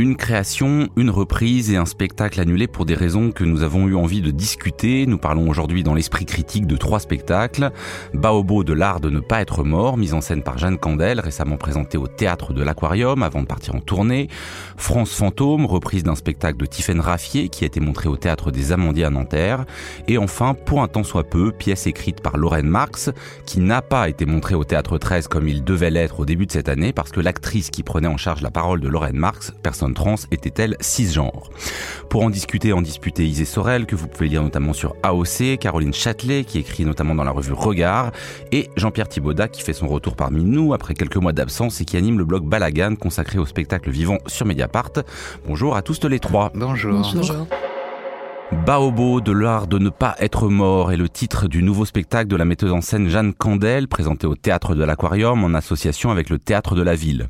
Une création, une reprise et un spectacle annulé pour des raisons que nous avons eu envie de discuter. Nous parlons aujourd'hui dans l'esprit critique de trois spectacles. Baobo de l'art de ne pas être mort, mise en scène par Jeanne Candel, récemment présenté au théâtre de l'Aquarium avant de partir en tournée. France Fantôme, reprise d'un spectacle de Tiffaine Raffier qui a été montré au théâtre des Amandiers à Nanterre. Et enfin, pour un temps soit peu, pièce écrite par Lorraine Marx, qui n'a pas été montrée au théâtre 13 comme il devait l'être au début de cette année parce que l'actrice qui prenait en charge la parole de Lorraine Marx, personne trans était-elle cisgenre Pour en discuter, en disputer Isée Sorel, que vous pouvez lire notamment sur AOC, Caroline Châtelet, qui écrit notamment dans la revue Regard, et Jean-Pierre Thibaudat, qui fait son retour parmi nous après quelques mois d'absence et qui anime le blog Balagan, consacré au spectacle vivant sur Mediapart. Bonjour à tous les trois. Bonjour. Bonjour. Baobo de l'art de ne pas être mort est le titre du nouveau spectacle de la metteuse en scène Jeanne Candel, présenté au théâtre de l'Aquarium en association avec le théâtre de la ville.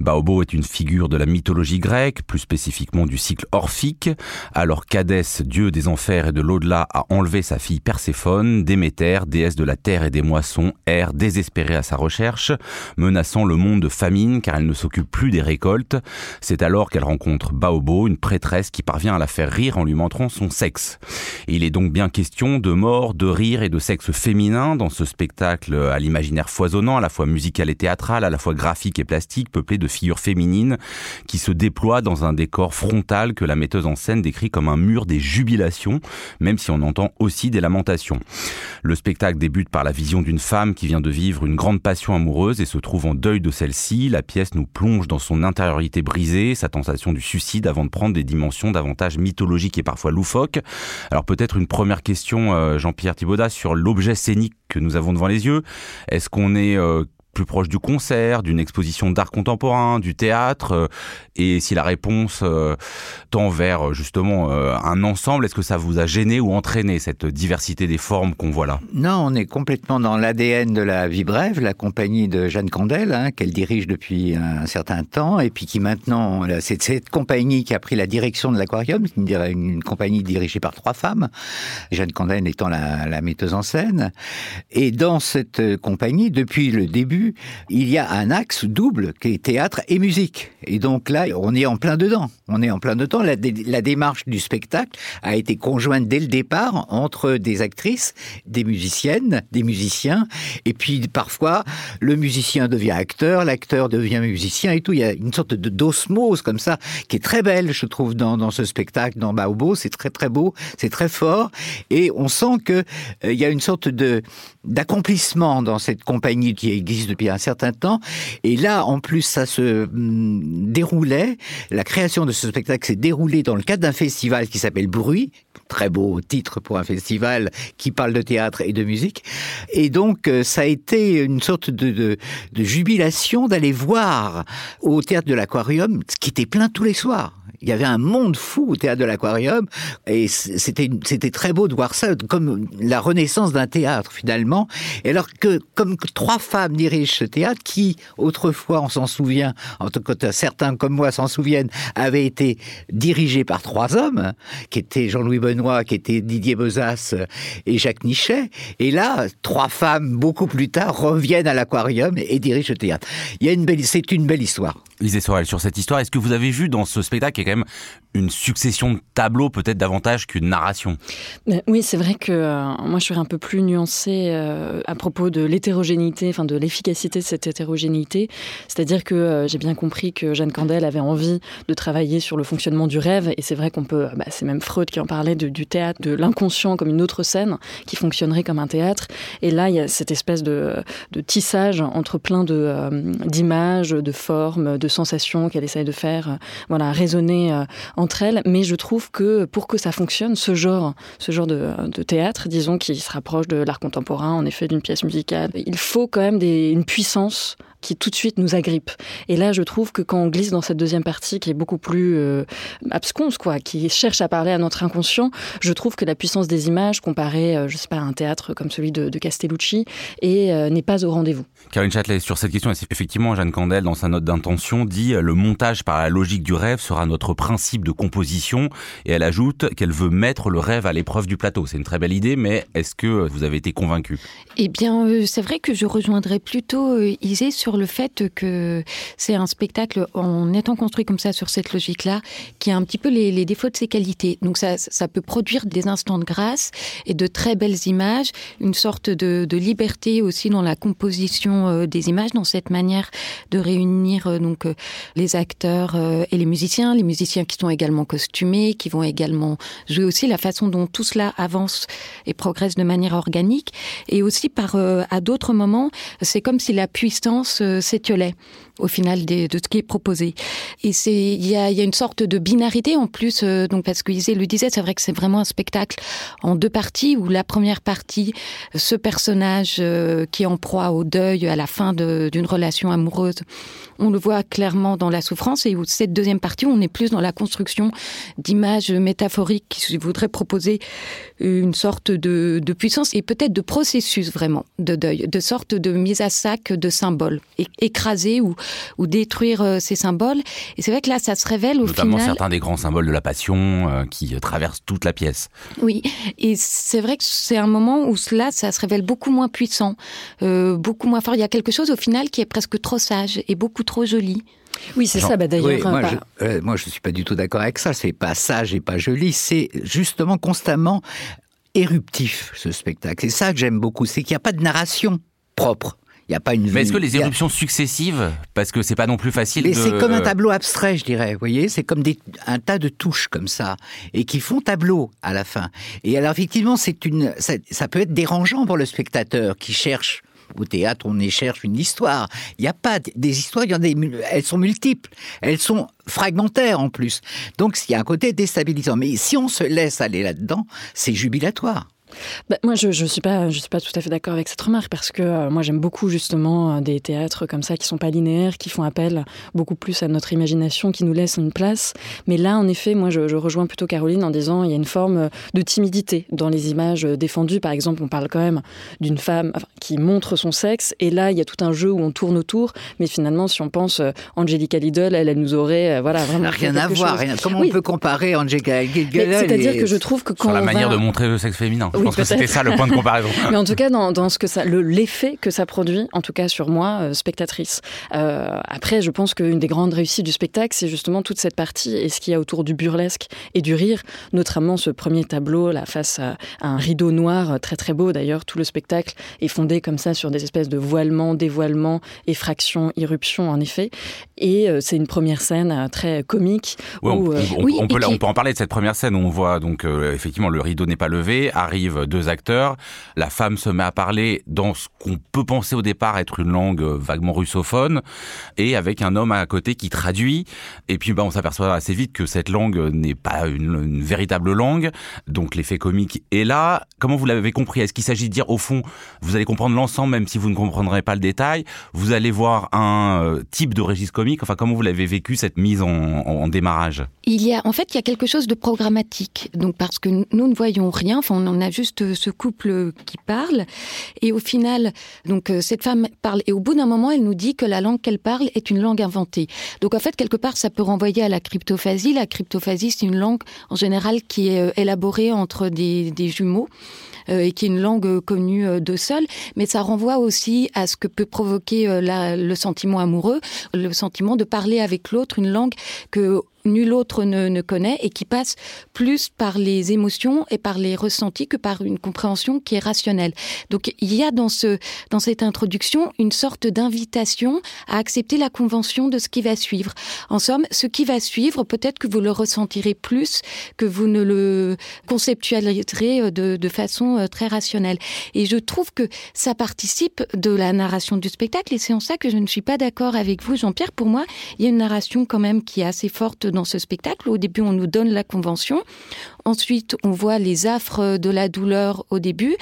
Baobo est une figure de la mythologie grecque, plus spécifiquement du cycle orphique. Alors qu'Hadès, dieu des enfers et de l'au-delà, a enlevé sa fille Perséphone, Déméter, déesse de la terre et des moissons, erre désespérée à sa recherche, menaçant le monde de famine car elle ne s'occupe plus des récoltes. C'est alors qu'elle rencontre Baobo, une prêtresse qui parvient à la faire rire en lui montrant son sexe. il est donc bien question de mort, de rire et de sexe féminin dans ce spectacle à l'imaginaire foisonnant, à la fois musical et théâtral, à la fois graphique et plastique, peuplé de figures féminines qui se déploient dans un décor frontal que la metteuse en scène décrit comme un mur des jubilations, même si on entend aussi des lamentations. Le spectacle débute par la vision d'une femme qui vient de vivre une grande passion amoureuse et se trouve en deuil de celle-ci. La pièce nous plonge dans son intériorité brisée, sa tentation du suicide avant de prendre des dimensions davantage mythologiques et parfois loufoques alors peut-être une première question, euh, Jean-Pierre Thibaudat, sur l'objet scénique que nous avons devant les yeux. Est-ce qu'on est, euh, plus proche du concert, d'une exposition d'art contemporain, du théâtre euh, Et si la réponse euh, tend vers euh, justement un ensemble, est-ce que ça vous a gêné ou entraîné cette diversité des formes qu'on voit là? Non, on est complètement dans l'ADN de la Vie Brève, la compagnie de Jeanne Candel, hein, qu'elle dirige depuis un certain temps, et puis qui maintenant, c'est cette compagnie qui a pris la direction de l'aquarium, une, compagnie dirigée par trois femmes, Jeanne Candel étant la, la metteuse en scène. Et dans cette compagnie, depuis le début, il y a un axe double qui est théâtre et musique. Et donc là, on est en plein dedans. On est en plein dedans. La, démarche du spectacle a été conjointe dès le départ entre des actrices, des musiciennes, des musiciens, et puis parfois le musicien devient acteur, l'acteur devient musicien et tout. Il y a une sorte de d'osmose comme ça qui est très belle, je trouve, dans, ce spectacle, dans Baobo. C'est très très beau, c'est très fort, et on sent que euh, y a une sorte de d'accomplissement dans cette compagnie qui existe depuis un certain temps. Et là, en plus, ça se hum, déroulait, la création de ce spectacle s'est déroulée dans le cadre d'un festival qui s'appelle Bruit, très beau titre pour un festival qui parle de théâtre et de musique. Et donc, euh, ça a été une sorte de, de, de jubilation d'aller voir au théâtre de l'Aquarium, qui était plein tous les soirs. Il y avait un monde fou au théâtre de l'Aquarium et c'était très beau de voir ça comme la renaissance d'un théâtre finalement. Et alors que comme trois femmes dirigent ce théâtre qui autrefois on s'en souvient, en tout cas certains comme moi s'en souviennent, avait été dirigé par trois hommes qui étaient Jean-Louis Benoît, qui était Didier Bozas et Jacques Nichet. Et là, trois femmes beaucoup plus tard reviennent à l'Aquarium et dirigent le théâtre. C'est une belle histoire. Lisez Sorel sur cette histoire. Est-ce que vous avez vu dans ce spectacle une succession de tableaux peut-être davantage qu'une narration. Oui, c'est vrai que euh, moi je suis un peu plus nuancée euh, à propos de l'hétérogénéité, enfin de l'efficacité de cette hétérogénéité. C'est-à-dire que euh, j'ai bien compris que Jeanne Candel avait envie de travailler sur le fonctionnement du rêve, et c'est vrai qu'on peut, bah, c'est même Freud qui en parlait du théâtre, de l'inconscient comme une autre scène qui fonctionnerait comme un théâtre. Et là, il y a cette espèce de, de tissage entre plein de d'images, de formes, de sensations qu'elle essaye de faire, voilà, résonner euh, entre elles, mais je trouve que pour que ça fonctionne, ce genre, ce genre de, théâtre, disons, qui se rapproche de l'art contemporain, en effet, d'une pièce musicale, il faut quand même une puissance qui tout de suite nous agrippe. Et là, je trouve que quand on glisse dans cette deuxième partie, qui est beaucoup plus euh, absconce, quoi, qui cherche à parler à notre inconscient, je trouve que la puissance des images, comparée, euh, je sais pas, à un théâtre comme celui de, Castellucci, et euh, n'est pas au rendez-vous. Caroline Châtelet, sur cette question, effectivement, Jeanne Candel, dans sa note d'intention, dit le montage par la logique du rêve sera notre principe de composition, et elle ajoute qu'elle veut mettre le rêve à l'épreuve du plateau. C'est une très belle idée, mais est-ce que vous avez été convaincu Eh bien, c'est vrai que je rejoindrais plutôt Isée sur le fait que c'est un spectacle en étant construit comme ça sur cette logique-là, qui a un petit peu les, défauts de ses qualités. Donc ça, ça peut produire des instants de grâce et de très belles images, une sorte de, liberté aussi dans la composition euh, des images, dans cette manière de réunir euh, donc euh, les acteurs et les musiciens, les musiciens qui sont également costumés, qui vont également jouer aussi la façon dont tout cela avance et progresse de manière organique, et aussi par à d'autres moments, c'est comme si la puissance s'étiolait au final de ce qui est proposé. Et c'est il y a, y a, une sorte de binarité en plus, euh, donc parce que Isée le disait, c'est vrai que c'est vraiment un spectacle en deux parties où la première partie, ce personnage euh, qui est en proie au deuil à la fin d'une relation amoureuse, on le voit clairement dans la souffrance et où cette deuxième partie, on est plus dans la construction d'images métaphoriques qui voudraient proposer une sorte de, de puissance et peut-être de processus vraiment de deuil, de sorte de mise à sac de symboles, écraser ou ou détruire euh, ces symboles. Et c'est vrai que là, ça se révèle au Notamment final. certains des grands symboles de la passion euh, qui traversent toute la pièce. Oui, et c'est vrai que c'est un moment où cela, ça se révèle beaucoup moins puissant, euh, beaucoup moins fort. Il y a quelque chose au final qui est presque trop sage et beaucoup trop joli. Oui, c'est ça, bah, d'ailleurs. moi, je, moi, je suis pas du tout d'accord avec ça. C'est pas sage et pas joli. C'est justement constamment éruptif, ce spectacle. C'est ça que j'aime beaucoup. C'est qu'il n'y a pas de narration propre. Il y a pas une. Mais est-ce que les éruptions successives, parce que c'est pas non plus facile. Mais c'est comme un tableau abstrait, je dirais. Vous voyez, c'est comme des, un tas de touches comme ça et qui font tableau à la fin. Et alors effectivement, c'est une, ça, ça, peut être dérangeant pour le spectateur qui cherche. Au théâtre, on y cherche une histoire. Il n'y a pas des histoires, il y en a des, elles sont multiples, elles sont fragmentaires en plus. Donc il y a un côté déstabilisant. Mais si on se laisse aller là-dedans, c'est jubilatoire. Bah, moi, je ne suis, pas, je suis pas tout à fait d'accord avec cette remarque parce que euh, moi, j'aime beaucoup justement euh, des théâtres comme ça qui sont pas linéaires, qui font appel beaucoup plus à notre imagination, qui nous laissent une place. Mais là, en effet, moi, je, je rejoins plutôt Caroline en disant il y a une forme de timidité dans les images défendues. Par exemple, on parle quand même d'une femme qui montre son sexe et là, il y a tout un jeu où on tourne autour. Mais finalement, si on pense euh, Angelica Lidl, elle, elle nous aurait voilà vraiment rien à voir. Rien. Comment on peut comparer Angelica Lidl C'est-à-dire que je trouve que quand sur la on manière va... de montrer le sexe féminin. Je pense que c'était ça le point de comparaison. Mais en tout cas, dans, dans ce que ça, l'effet que ça produit, en tout cas sur moi, euh, spectatrice. Euh, après, je pense qu'une des grandes réussites du spectacle, c'est justement toute cette partie et ce qu'il y a autour du burlesque et du rire, notamment ce premier tableau là face à, un rideau noir euh, très très beau. D'ailleurs, tout le spectacle est fondé comme ça sur des espèces de voilements, dévoilements, effractions, irruptions, en effet. Et euh, c'est une première scène très comique. Ouais, où, on, on, oui, on peut, qui- on peut en parler de cette première scène où on voit donc effectivement le rideau n'est pas levé, deux acteurs, la femme se met à parler dans ce qu'on peut penser au départ être une langue euh, vaguement russophone, et avec un homme à côté qui traduit, et puis bah, on s'aperçoit assez vite que cette langue n'est pas une, véritable langue, donc l'effet comique est là. Comment vous l'avez compris? Est-ce qu'il s'agit de dire au fond, vous allez comprendre l'ensemble même si vous ne comprendrez pas le détail, vous allez voir un euh, type de registre comique, enfin comment vous l'avez vécu cette mise en démarrage? Il y a, en fait, il y a quelque chose de programmatique. Donc, parce que nous ne voyons rien, enfin, on a juste euh, ce couple qui parle. Et au final, donc, euh, cette femme parle. Et au bout d'un moment, elle nous dit que la langue qu'elle parle est une langue inventée. Donc, en fait, quelque part, ça peut renvoyer à la cryptophasie. La cryptophasie, c'est une langue, en général, qui est euh, élaborée entre des, des jumeaux euh, et qui est une langue euh, connue euh, de seul, mais ça renvoie aussi à ce que peut provoquer euh, le sentiment amoureux, le sentiment de parler avec l'autre une langue que nul autre ne, connaît et qui passe plus par les émotions et par les ressentis que par une compréhension qui est rationnelle. Donc il y a dans ce dans cette introduction une sorte d'invitation à accepter la convention de ce qui va suivre. En somme, ce qui va suivre, peut-être que vous le ressentirez plus que vous ne le conceptualiserez euh, de, de façon euh, très rationnelle. Et je trouve que ça participe de la narration du spectacle et c'est en ça que je ne suis pas d'accord avec vous, Jean-Pierre. Pour moi, il y a une narration quand même qui est assez forte dans ce spectacle. Au début, on nous donne la convention. Ensuite, on voit les affres de la douleur au début.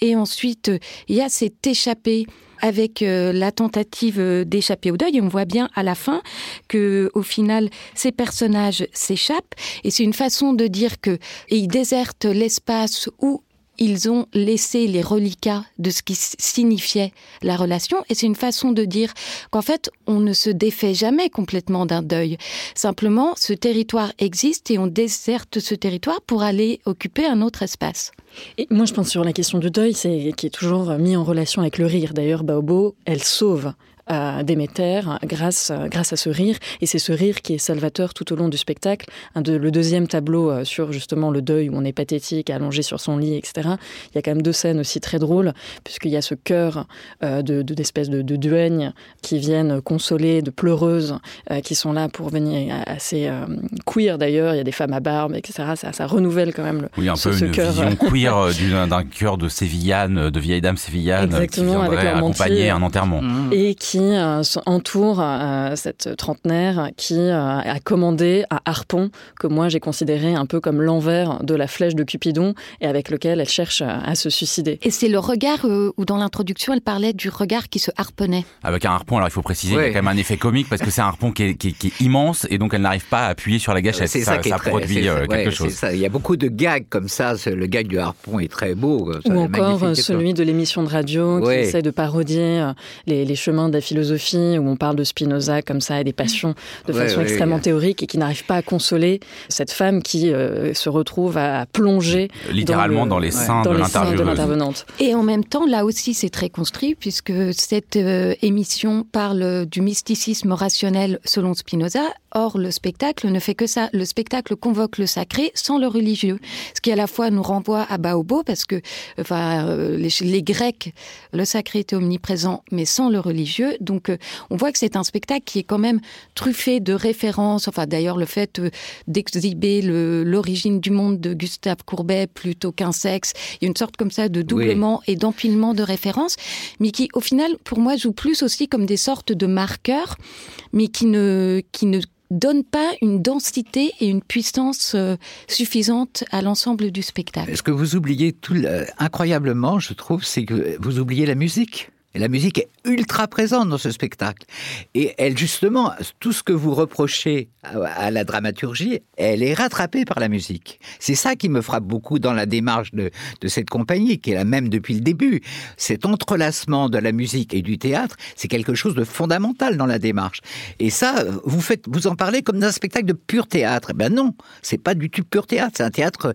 Et ensuite, il y a cet échappé avec euh, la tentative d'échapper au deuil. on voit bien à la fin que, au final, ces personnages s'échappent. Et c'est une façon de dire que ils désertent l'espace où ils ont laissé les reliquats de ce qui signifiait la relation. Et c'est une façon de dire qu'en fait, on ne se défait jamais complètement d'un deuil. Simplement, ce territoire existe et on déserte ce territoire pour aller occuper un autre espace. Et moi, je pense sur la question du deuil, c'est qui est toujours mis en relation avec le rire. D'ailleurs, Baobo, elle sauve à Déméter grâce, grâce à ce rire. Et c'est ce rire qui est salvateur tout au long du spectacle. Un de, le deuxième tableau euh, sur justement le deuil où on est pathétique, allongé sur son lit, etc. Il y a quand même deux scènes aussi très drôles, puisqu'il y a ce cœur euh, de, d'espèces de, de, duègnes qui viennent consoler, de pleureuses euh, qui sont là pour venir assez queer d'ailleurs. Il y a des femmes à barbe, etc. Ça, ça renouvelle quand même le, oui, un ce, peu une vision queer d'un cœur de sévillane, de vieille dame sévillane Exactement, qui viendrait accompagner un enterrement. Et qui qui euh, entoure euh, cette trentenaire qui euh, a commandé à Harpon, que moi j'ai considéré un peu comme l'envers de la flèche de Cupidon et avec lequel elle cherche à se suicider. Et c'est le regard où dans l'introduction elle parlait du regard qui se harponnait. Avec un harpon, alors il faut préciser, il y a quand même un effet comique parce que c'est un harpon qui est, immense et donc elle n'arrive pas à appuyer sur la gâchette. C'est ça, qui produit quelque chose. Ça. Il y a beaucoup de gags comme ça. Le gag du harpon est très beau. Ou encore celui de l'émission de radio qui essaie de parodier les, les chemins de philosophie où on parle de Spinoza comme ça et des passions de façon extrêmement théorique et qui n'arrive pas à consoler cette femme qui euh, se retrouve à plonger littéralement dans, les seins de l'intervenante. Et en même temps, là aussi, c'est très construit puisque cette euh, émission parle du mysticisme rationnel selon Spinoza Or, le spectacle ne fait que ça. Le spectacle convoque le sacré sans le religieux. Ce qui à la fois nous renvoie à Baobo, parce que enfin, euh, les, Grecs, le sacré était omniprésent, mais sans le religieux. Donc, euh, on voit que c'est un spectacle qui est quand même truffé de références. Enfin, d'ailleurs, le fait euh, d'exhiber l'origine du monde de Gustave Courbet plutôt qu'un sexe. Il y a une sorte comme ça de doublement et d'empilement de références, mais qui, au final, pour moi, joue plus aussi comme des sortes de marqueurs, mais qui ne, qui ne donne pas une densité et une puissance euh, suffisante à l'ensemble du spectacle. Ce que vous oubliez tout, incroyablement, je trouve, c'est que vous oubliez la musique. Et la musique est ultra présente dans ce spectacle. Et elle, justement, tout ce que vous reprochez à, la dramaturgie, elle est rattrapée par la musique. C'est ça qui me frappe beaucoup dans la démarche de, de cette compagnie, qui est la même depuis le début. Cet entrelacement de la musique et du théâtre, c'est quelque chose de fondamental dans la démarche. Et ça, vous faites, vous en parlez comme d'un spectacle de pur théâtre. Eh ben non, c'est pas du tout pur théâtre. C'est un théâtre,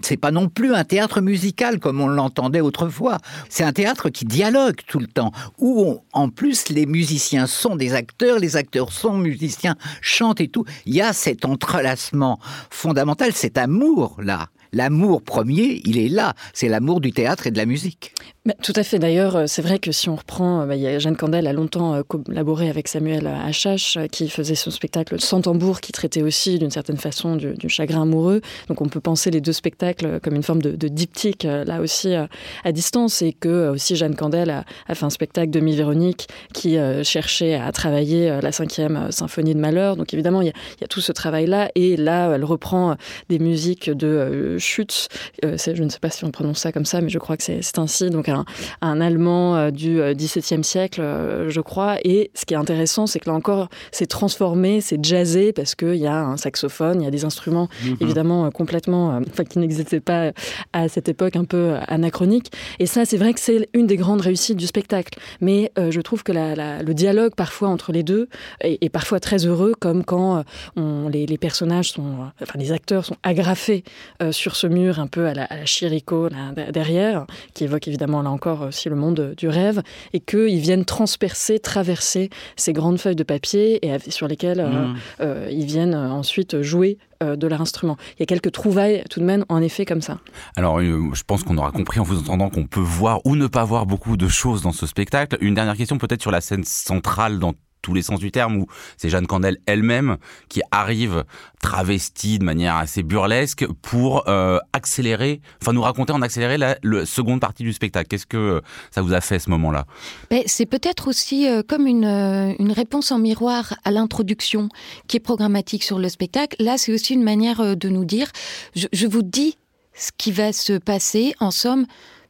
c'est pas non plus un théâtre musical comme on l'entendait autrefois. C'est un théâtre qui dialogue tout le temps où en plus les musiciens sont des acteurs, les acteurs sont musiciens, chantent et tout. Il y a cet entrelacement fondamental, cet amour là l'amour premier, il est là. C'est l'amour du théâtre et de la musique. Tout à fait. D'ailleurs, euh, c'est vrai que si on reprend, euh, bah, Jeanne Candel a longtemps euh, collaboré avec Samuel Achache, qui faisait son spectacle Sans tambour, qui traitait aussi d'une certaine façon du, chagrin amoureux. Donc on peut penser les deux spectacles comme une forme de, diptyque, là aussi à distance, et que aussi Jeanne Candel a, fait un spectacle de Mi-Véronique qui cherchait à travailler la cinquième symphonie de Malheur. Donc évidemment, il y a, tout ce travail-là, et là, elle reprend des musiques de Schütz, euh, je ne sais pas si on prononce ça comme ça, mais je crois que c'est ainsi, donc un, Allemand euh, du XVIIe euh, siècle, je crois. Et ce qui est intéressant, c'est que là encore, c'est transformé, c'est jazzé, parce qu'il y a un saxophone, il y a des instruments mhm. évidemment complètement, enfin qui n'existaient pas à cette époque un peu anachronique. Et ça, c'est vrai que c'est une des grandes réussites du spectacle. Mais je trouve que le dialogue parfois entre les deux est, parfois très heureux, comme quand on, les, personnages sont, enfin les acteurs sont agrafés sur ce mur un peu à la, à Chirico derrière, qui évoque évidemment là encore aussi le monde du rêve, et qu'ils viennent transpercer, traverser ces grandes feuilles de papier et sur lesquelles euh, mmh. euh, ils viennent ensuite jouer euh, de leur instrument. Il y a quelques trouvailles tout de même en effet comme ça. Alors je pense qu'on aura compris en vous entendant qu'on peut voir ou ne pas voir beaucoup de choses dans ce spectacle. Une dernière question peut-être sur la scène centrale dans tous les sens du terme, où c'est Jeanne Candel elle-même qui arrive travestie de manière assez burlesque pour euh, accélérer, enfin nous raconter en accéléré la seconde partie du spectacle. Qu'est-ce que ça vous a fait ce moment-là? Ben, C'est peut-être aussi euh, comme une, euh, une, réponse en miroir à l'introduction qui est programmatique sur le spectacle. Là, c'est aussi une manière de nous dire, je vous dis ce qui va se passer, en somme,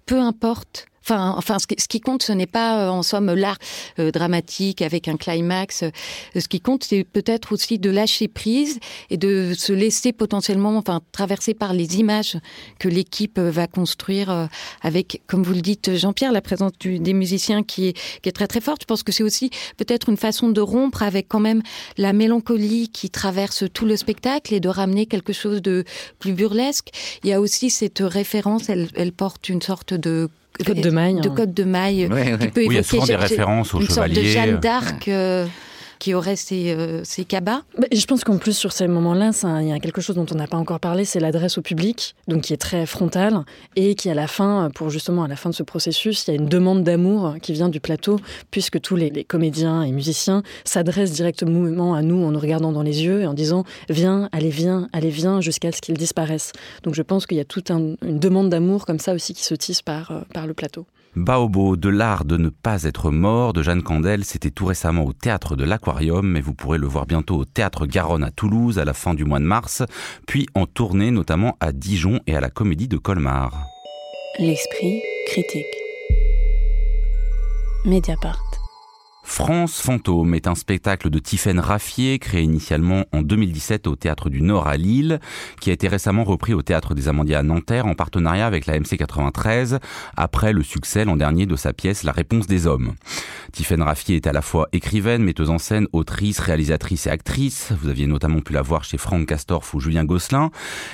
peu importe Enfin, enfin, ce qui, compte, ce n'est pas euh, en somme l'art euh, dramatique avec un climax. Ce qui compte, c'est peut-être aussi de lâcher prise et de se laisser potentiellement, enfin, traverser par les images que l'équipe va construire avec, comme vous le dites, Jean-Pierre, la présence des musiciens qui est, qui est très très forte. Je pense que c'est aussi peut-être une façon de rompre avec quand même la mélancolie qui traverse tout le spectacle et de ramener quelque chose de plus burlesque. Il y a aussi cette référence, elle, elle porte une sorte de Code de maille. De code de maille. Qui peut oui, il y a souvent des références au une Sorte de Jeanne d'Arc. Euh, qui aurait ces, euh, cabas bah, Je pense qu'en plus, sur ces moments-là, il y a quelque chose dont on n'a pas encore parlé, c'est l'adresse au public, donc qui est très frontale, et qui, à la fin, pour justement à la fin de ce processus, il y a une demande d'amour qui vient du plateau, puisque tous les, comédiens et musiciens s'adressent directement à nous en nous regardant dans les yeux et en disant Viens, allez, viens, allez, viens, jusqu'à ce qu'ils disparaissent. Donc je pense qu'il y a toute une demande d'amour comme ça aussi qui se tisse par, euh, par le plateau. Baobo de l'art de ne pas être mort de Jeanne Candel, c'était tout récemment au théâtre de l'Aquarium, mais vous pourrez le voir bientôt au théâtre Garonne à Toulouse à la fin du mois de mars, puis en tournée notamment à Dijon et à la Comédie de Colmar. L'esprit critique. Mediapart. France Fantôme est un spectacle de Tiffaine Raffier, créé initialement en 2017 au Théâtre du Nord à Lille, qui a été récemment repris au Théâtre des Amandiers à Nanterre en partenariat avec la MC 93, après le succès l'an dernier de sa pièce La réponse des hommes. Tiffaine Raffier est à la fois écrivaine, metteuse en scène, autrice, réalisatrice et actrice. Vous aviez notamment pu la voir chez Franck Castorf ou Julien Gosselin.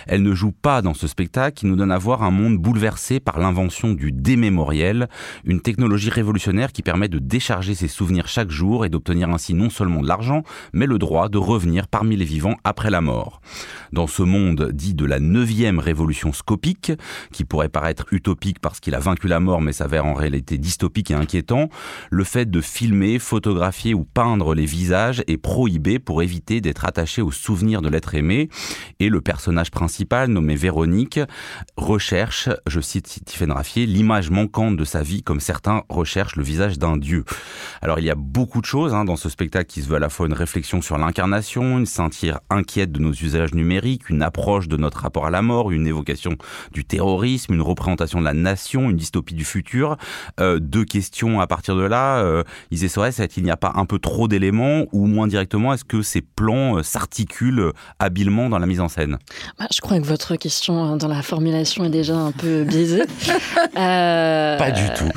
Elle ne joue pas dans ce spectacle qui nous donne à voir un monde bouleversé par l'invention du démémoriel, une technologie révolutionnaire qui permet de décharger ses souvenirs chaque jour et d'obtenir ainsi non seulement de l'argent, mais le droit de revenir parmi les vivants après la mort. Dans ce monde dit de la neuvième révolution scopique, qui pourrait paraître utopique parce qu'il a vaincu la mort mais s'avère en réalité dystopique et inquiétant, le fait de filmer, photographier ou peindre les visages est prohibé pour éviter d'être attaché au souvenir de l'être aimé et le personnage principal nommé Véronique recherche, je cite Stephen Raffier, l'image manquante de sa vie comme certains recherchent le visage d'un dieu. Alors il y a beaucoup de choses hein, dans ce spectacle qui se veut à la fois une réflexion sur l'incarnation, une satire inquiète de nos usages numériques, une approche de notre rapport à la mort, une évocation du terrorisme, une représentation de la nation, une dystopie du futur. Euh, deux questions à partir de là. Euh, Isée est-ce qu'il n'y a pas un peu trop d'éléments ou moins directement, est-ce que ces plans euh, s'articulent habilement dans la mise en scène? Bah, Je crois que votre question hein, dans la formulation est déjà un peu biaisée. euh... Pas du tout.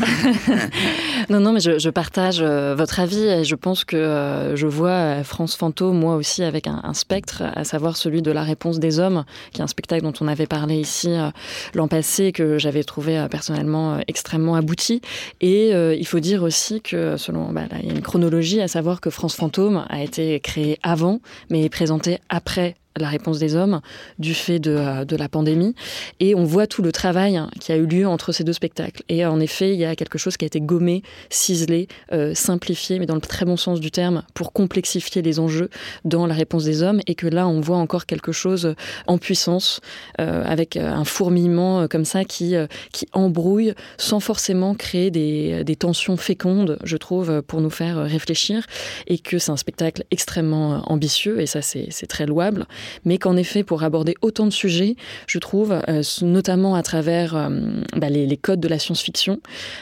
non, non, mais je, je partage euh, votre avis et je pense que euh, je vois euh, France Fantôme, moi aussi, avec un, spectre, à savoir celui de la réponse des hommes, qui est un spectacle dont on avait parlé ici l'an passé, que j'avais trouvé personnellement extrêmement abouti. Et il faut dire aussi que, selon, bah, il y a une chronologie, à savoir que France Fantôme a été créé avant, mais est présenté après la réponse des hommes du fait euh, de, la pandémie. Et on voit tout le travail qui a eu lieu entre ces deux spectacles. Et en effet, il y a quelque chose qui a été gommé, ciselé, euh, simplifié, mais dans le très bon sens du terme, pour complexifier les enjeux dans la réponse des hommes. Et que là, on voit encore quelque chose en puissance, euh, avec un fourmillement comme ça qui, qui embrouille sans forcément créer des, des tensions fécondes, je trouve, pour nous faire réfléchir. Et que c'est un spectacle extrêmement ambitieux, et ça, c'est très louable mais qu'en effet, pour aborder autant de sujets, je trouve, euh, notamment à travers euh, bah, les, codes de la science-fiction,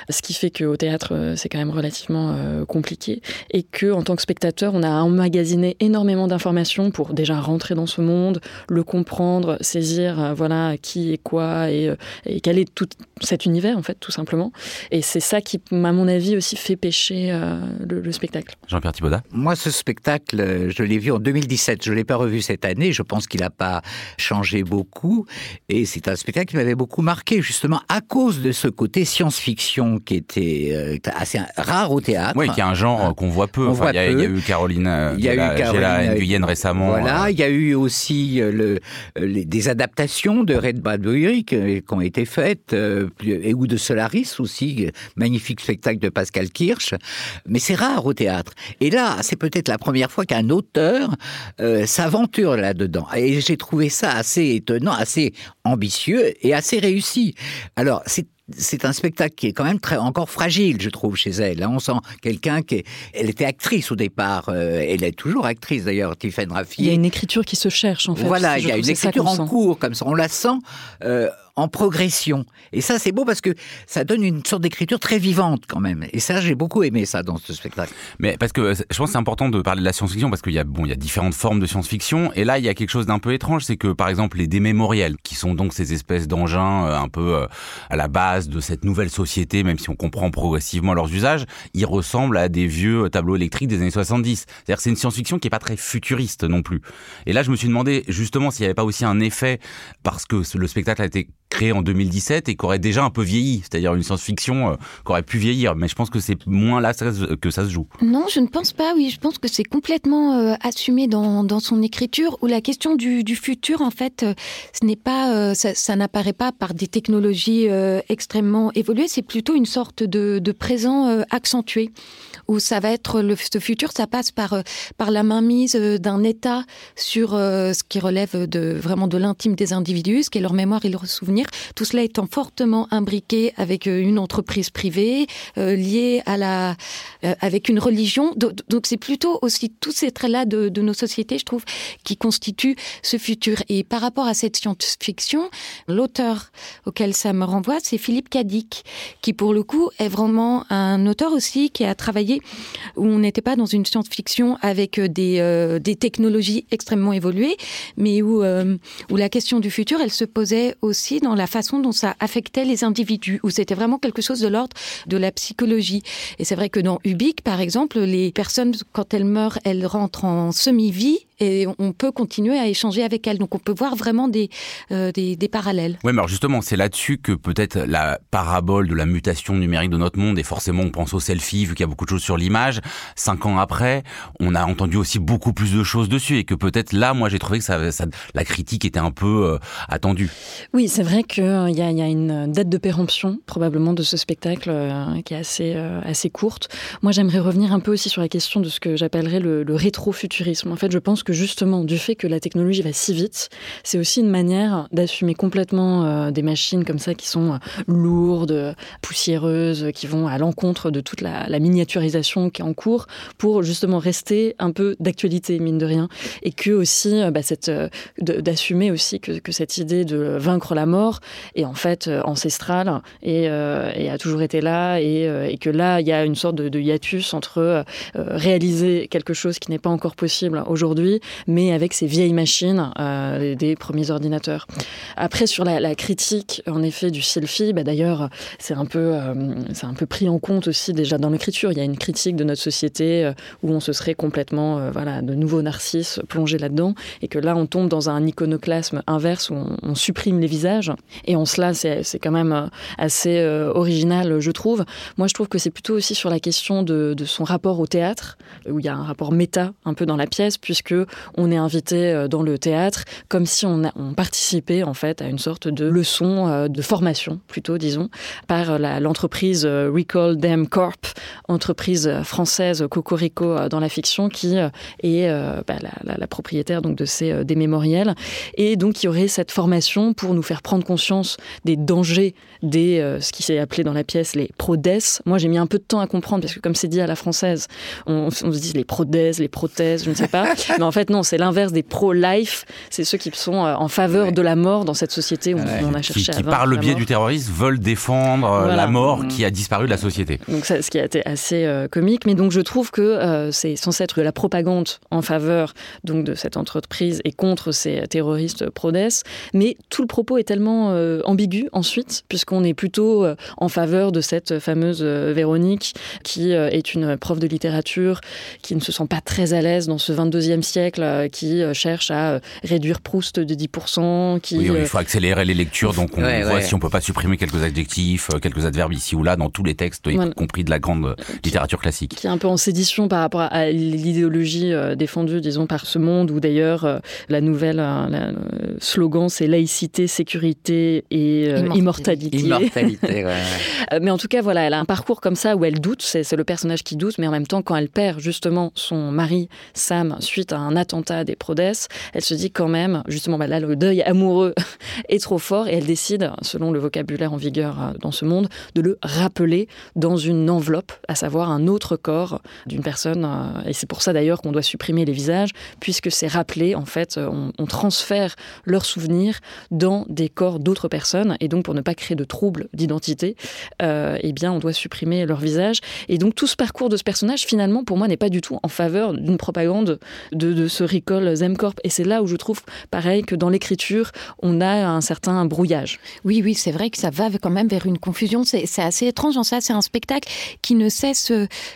ce qui fait qu'au théâtre, euh, c'est quand même relativement compliqué, et que en tant que spectateur, on a emmagasiné énormément d'informations pour déjà rentrer dans ce monde, le comprendre, saisir, voilà, qui est quoi et, et, quel est tout cet univers, en fait, tout simplement. Et c'est ça qui, à mon avis, aussi fait pêcher le, spectacle. Jean-Pierre Thibaudat Moi, ce spectacle, je l'ai vu en 2017, je ne l'ai pas revu cette année je pense qu'il n'a pas changé beaucoup. Et c'est un spectacle qui m'avait beaucoup marqué, justement, à cause de ce côté science-fiction qui était euh, assez rare au théâtre. Oui, qui est un genre qu'on voit peu. il, y a, eu Caroline, il y a eu Caroline récemment. Voilà, euh. il y a eu aussi euh, des adaptations de Red Bradbury qui, ont été faites, et, ou de Solaris aussi, magnifique spectacle de Pascal Kirsch. Mais c'est rare au théâtre. Et là, c'est peut-être la première fois qu'un auteur s'aventure là dedans Et j'ai trouvé ça assez étonnant, assez ambitieux et assez réussi. Alors, c'est c'est un spectacle qui est quand même très encore fragile, je trouve, chez elle. Hein. On sent quelqu'un qui, elle était actrice au départ. Euh, elle est toujours actrice d'ailleurs, Tiffany Raffi. Il y a une écriture qui se cherche en fait. Voilà, il y a une écriture en cours comme ça. On la sent. Euh, en progression. Et ça, c'est beau parce que ça donne une sorte d'écriture très vivante quand même. Et ça, j'ai beaucoup aimé ça dans ce spectacle. Mais parce que je pense que c'est important de parler de la science-fiction parce qu'il y a bon, il y a différentes formes de science-fiction. Et là, il y a quelque chose d'un peu étrange, c'est que par exemple les démémoriels, qui sont donc ces espèces d'engins euh, un peu euh, à la base de cette nouvelle société, même si on comprend progressivement leurs usages, ils ressemblent à des vieux tableaux électriques des années 70. C'est-à-dire c'est une science-fiction qui est pas très futuriste non plus. Et là, je me suis demandé justement s'il n'y avait pas aussi un effet parce que le spectacle a été créé en 2017 et qui aurait déjà un peu vieilli, c'est-à-dire une science-fiction euh, qui aurait pu vieillir. Mais je pense que c'est moins là que ça se joue. Non, je ne pense pas. Oui, je pense que c'est complètement euh, assumé dans, dans, son écriture. Où la question du, futur, en fait, euh, ce n'est pas, ça, ça n'apparaît pas par des technologies extrêmement évoluées. C'est plutôt une sorte de présent accentué où ça va être le ce futur, ça passe par par la mainmise d'un État sur ce qui relève de vraiment de l'intime des individus, ce qui est leur mémoire et leur souvenir tout cela étant fortement imbriqué avec euh, une entreprise privée, euh, liée à la, euh, avec une religion. Donc c'est plutôt aussi tous ces traits-là de, de, nos sociétés, je trouve, qui constituent ce futur. Et par rapport à cette science-fiction, l'auteur auquel ça me renvoie, c'est Philippe Cadic, qui pour le coup est vraiment un auteur aussi qui a travaillé où on n'était pas dans une science-fiction avec des, euh, des technologies extrêmement évoluées, mais où, euh, où la question du futur, elle se posait aussi dans la façon dont ça affectait les individus, où c'était vraiment quelque chose de l'ordre de la psychologie. Et c'est vrai que dans Ubik, par exemple, les personnes, quand elles meurent, elles rentrent en semi-vie et on peut continuer à échanger avec elles. Donc on peut voir vraiment des, euh, parallèles. Oui, mais alors justement, c'est là-dessus que peut-être la parabole de la mutation numérique de notre monde, et forcément on pense au selfie, vu qu'il y a beaucoup de choses sur l'image, cinq ans après, on a entendu aussi beaucoup plus de choses dessus, et que peut-être là, moi j'ai trouvé que la critique était un peu euh, attendue. Oui, c'est vrai qu'il euh, y, a, une date de péremption, probablement, de ce spectacle, euh, qui est assez, euh, assez courte. Moi j'aimerais revenir un peu aussi sur la question de ce que j'appellerais le, rétrofuturisme. En fait, je pense que justement, du fait que la technologie va si vite, c'est aussi une manière d'assumer complètement des machines comme ça qui sont lourdes, poussiéreuses, qui vont à l'encontre de toute la, miniaturisation qui est en cours pour justement rester un peu d'actualité, mine de rien. Et que aussi, euh, bah, cette, d'assumer aussi que, que, cette idée de vaincre la mort est en fait ancestrale et, euh, a toujours été là et, euh, que là, il y a une sorte de, hiatus entre euh, réaliser quelque chose qui n'est pas encore possible aujourd'hui mais avec ces vieilles machines euh, des premiers ordinateurs. Après sur la, critique en effet du selfie, d'ailleurs c'est un peu euh, c'est un peu pris en compte aussi déjà dans l'écriture. Il y a une de notre société euh, où on se serait complètement euh, voilà de nouveaux narcisses plongés là-dedans et que là on tombe dans un iconoclasme inverse où on, supprime les visages et en cela c'est quand même euh, assez original je trouve. Moi je trouve que c'est plutôt aussi sur la question de, son rapport au théâtre où il y a un rapport méta un peu dans la pièce puisque on est invité dans le théâtre comme si on, a, on participait en fait à une sorte de leçon de formation plutôt disons par l'entreprise Recall Them Corp, entreprise française Cocorico dans la fiction qui est bah, la, la, la propriétaire donc de ces des mémoriels et donc il y aurait cette formation pour nous faire prendre conscience des dangers des euh, ce qui s'est appelé dans la pièce les prodès. Moi j'ai mis un peu de temps à comprendre parce que comme c'est dit à la française, on, on se dit les prodès, les prothèses, je ne sais pas, mais en fait non, c'est l'inverse des pro-life, c'est ceux qui sont euh, en faveur ouais. de la mort dans cette société où ouais. on a cherché qui, qui par le biais du terrorisme veulent défendre euh, voilà. la mort mmh. qui a disparu de la société. Donc ça, ce qui a été assez euh, comique, mais donc je trouve que euh, c'est censé être de la propagande en faveur donc de cette entreprise et contre ces terroristes prodès, mais tout le propos est tellement euh, ambigu ensuite puisqu'on est plutôt euh, en faveur de cette fameuse euh, Véronique qui euh, est une prof de littérature qui ne se sent pas très à l'aise dans ce 22e siècle euh, qui euh, cherche à réduire Proust de 10% qui oui, oui, il faut accélérer les lectures donc on ouais, voit ouais. si on peut pas supprimer quelques adjectifs quelques adverbes ici ou là dans tous les textes voilà. y compris de la grande littérature classique. Qui est un peu en sédition par rapport à l'idéologie euh, défendue disons par ce monde où d'ailleurs euh, la nouvelle euh, la, slogan c'est laïcité sécurité et immortalité, immortalité. Ouais. mais en tout cas voilà elle a un parcours comme ça où elle doute c'est le personnage qui doute mais en même temps quand elle perd justement son mari Sam suite à un attentat des Prodès, elle se dit quand même, justement, bah là, le deuil amoureux est trop fort et elle décide, selon le vocabulaire en vigueur dans ce monde, de le rappeler dans une enveloppe, à savoir un autre corps d'une personne. Euh, et c'est pour ça d'ailleurs qu'on doit supprimer les visages, puisque c'est rappelé, en fait, euh, on, transfère leurs souvenirs dans des corps d'autres personnes. Et donc, pour ne pas créer de troubles d'identité, euh, eh bien, on doit supprimer leur visage. Et donc, tout ce parcours de ce personnage, finalement, pour moi, n'est pas du tout en faveur d'une propagande de, ce recall Zemcorp. Et c'est là où je trouve, pareil, que dans l'écriture, on a un certain brouillage. Oui, oui, c'est vrai que ça va quand même vers une confusion. C'est assez étrange en ça. C'est un spectacle qui ne cesse